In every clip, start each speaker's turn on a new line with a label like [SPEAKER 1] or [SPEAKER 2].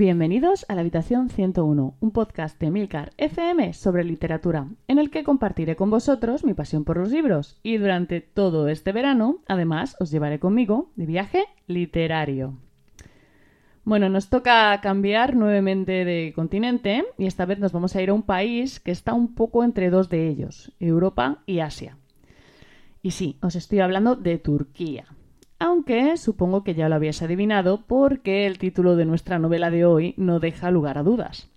[SPEAKER 1] Bienvenidos a la Habitación 101, un podcast de Milcar FM sobre literatura, en el que compartiré con vosotros mi pasión por los libros y durante todo este verano, además, os llevaré conmigo de viaje literario. Bueno, nos toca cambiar nuevamente de continente y esta vez nos vamos a ir a un país que está un poco entre dos de ellos, Europa y Asia. Y sí, os estoy hablando de Turquía aunque supongo que ya lo habías adivinado porque el título de nuestra novela de hoy no deja lugar a dudas.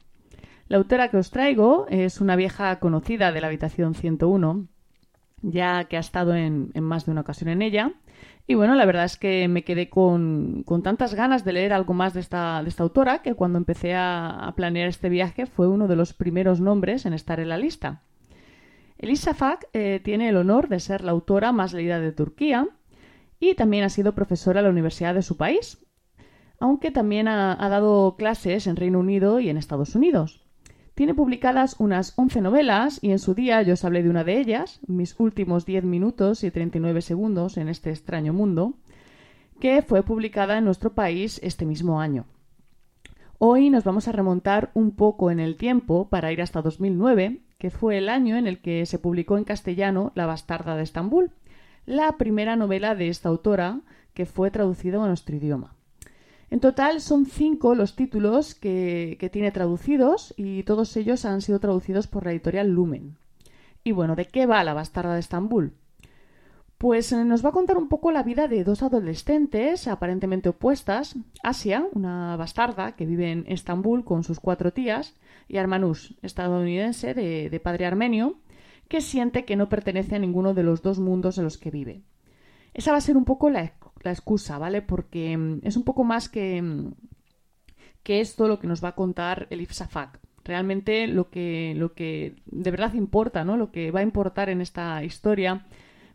[SPEAKER 1] La autora que os traigo es una vieja conocida de la habitación 101, ya que ha estado en, más de una ocasión en ella. Y bueno, la verdad es que me quedé con, tantas ganas de leer algo más de esta, de esta autora que cuando empecé a, planear este viaje fue uno de los primeros nombres en estar en la lista. Elisa Fak eh, tiene el honor de ser la autora más leída de Turquía y también ha sido profesora en la universidad de su país, aunque también ha, dado clases en Reino Unido y en Estados Unidos. Tiene publicadas unas 11 novelas y en su día yo os hablé de una de ellas, Mis últimos 10 minutos y 39 segundos en este extraño mundo, que fue publicada en nuestro país este mismo año. Hoy nos vamos a remontar un poco en el tiempo para ir hasta 2009, que fue el año en el que se publicó en castellano La bastarda de Estambul, la primera novela de esta autora que fue traducida a nuestro idioma. En total son cinco los títulos que, tiene traducidos y todos ellos han sido traducidos por la editorial Lumen. Y bueno, ¿de qué va la bastarda de Estambul? Pues eh, nos va a contar un poco la vida de dos adolescentes aparentemente opuestas, Asia, una bastarda que vive en Estambul con sus cuatro tías, y Armanus, estadounidense de padre armenio, que siente que no pertenece a ninguno de los dos mundos en los que vive. Esa va a ser un poco la, excusa, ¿vale? Porque mm, es un poco más que, mm, que esto lo que nos va a contar el Ifsafak. Realmente lo que, lo que de verdad importa, ¿no? Lo que va a importar en esta historia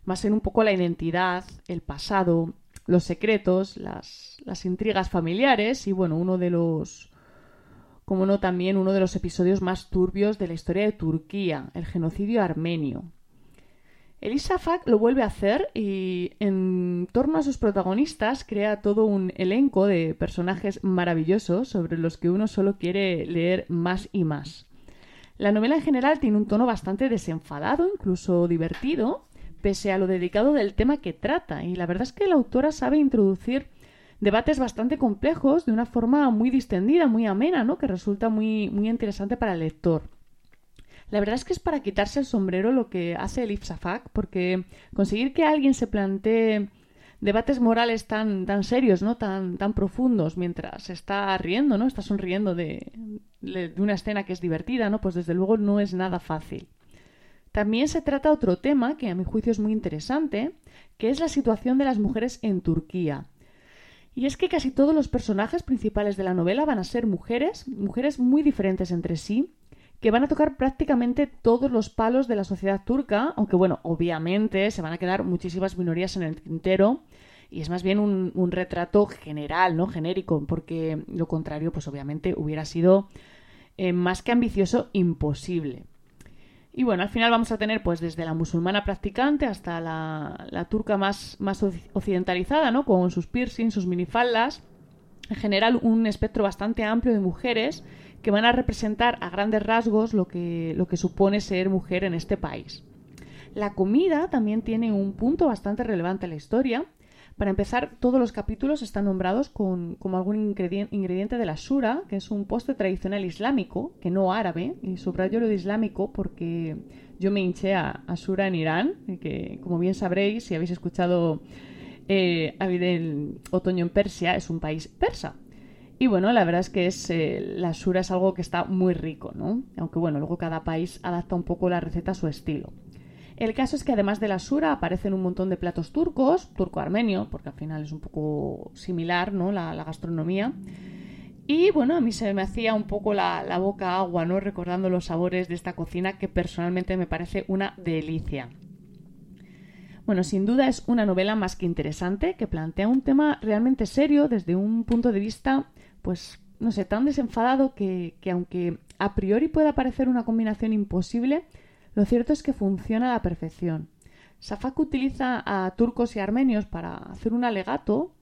[SPEAKER 1] va a ser un poco la identidad, el pasado, los secretos, las, las intrigas familiares y, bueno, uno de los como no también uno de los episodios más turbios de la historia de Turquía, el genocidio armenio. Elisa Fak lo vuelve a hacer y en torno a sus protagonistas crea todo un elenco de personajes maravillosos sobre los que uno solo quiere leer más y más. La novela en general tiene un tono bastante desenfadado, incluso divertido, pese a lo dedicado del tema que trata, y la verdad es que la autora sabe introducir debates bastante complejos de una forma muy distendida, muy amena, ¿no? Que resulta muy, muy interesante para el lector. La verdad es que es para quitarse el sombrero lo que hace el Ipsafak, porque conseguir que alguien se plantee debates morales tan, tan serios, ¿no? Tan, tan profundos, mientras está riendo, ¿no? Está sonriendo de, de una escena que es divertida, ¿no? Pues desde luego no es nada fácil. También se trata otro tema que a mi juicio es muy interesante, que es la situación de las mujeres en Turquía. Y es que casi todos los personajes principales de la novela van a ser mujeres, mujeres muy diferentes entre sí, que van a tocar prácticamente todos los palos de la sociedad turca, aunque bueno, obviamente se van a quedar muchísimas minorías en el tintero y es más bien un, retrato general, ¿no? Genérico, porque lo contrario, pues obviamente hubiera sido eh, más que ambicioso, imposible. Y bueno, al final vamos a tener pues desde la musulmana practicante hasta la, turca más, más occidentalizada, ¿no? Con sus piercings, sus minifaldas. En general, un espectro bastante amplio de mujeres que van a representar a grandes rasgos lo que, lo que supone ser mujer en este país. La comida también tiene un punto bastante relevante en la historia, para empezar, todos los capítulos están nombrados con, como algún ingrediente de la shura, que es un postre tradicional islámico, que no árabe, y subrayo lo de islámico porque yo me hinché a, shura en Irán, que como bien sabréis, si habéis escuchado eh, otoño en Persia, es un país persa. Y bueno, la verdad es que es, eh, la shura es algo que está muy rico, ¿no? Aunque bueno, luego cada país adapta un poco la receta a su estilo. El caso es que además de la sura aparecen un montón de platos turcos, turco-armenio, porque al final es un poco similar, ¿no? La, gastronomía. Y bueno, a mí se me hacía un poco la, la, boca agua, ¿no? Recordando los sabores de esta cocina que personalmente me parece una delicia. Bueno, sin duda es una novela más que interesante, que plantea un tema realmente serio desde un punto de vista, pues, no sé, tan desenfadado que, que aunque a priori pueda parecer una combinación imposible, lo cierto es que funciona a la perfección. Safak utiliza a turcos y armenios para hacer un alegato,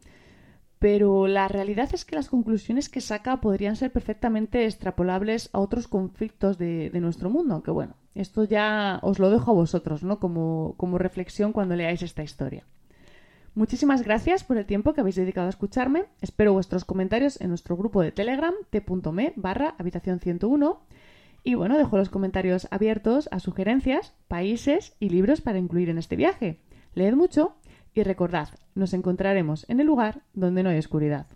[SPEAKER 1] pero la realidad es que las conclusiones que saca podrían ser perfectamente extrapolables a otros conflictos de, nuestro mundo, aunque bueno, esto ya os lo dejo a vosotros, ¿no? Como, como reflexión cuando leáis esta historia. Muchísimas gracias por el tiempo que habéis dedicado a escucharme. Espero vuestros comentarios en nuestro grupo de Telegram, t.me barra habitación 101. Y bueno, dejo los comentarios abiertos a sugerencias, países y libros para incluir en este viaje. Leed mucho y recordad, nos encontraremos en el lugar donde no hay oscuridad.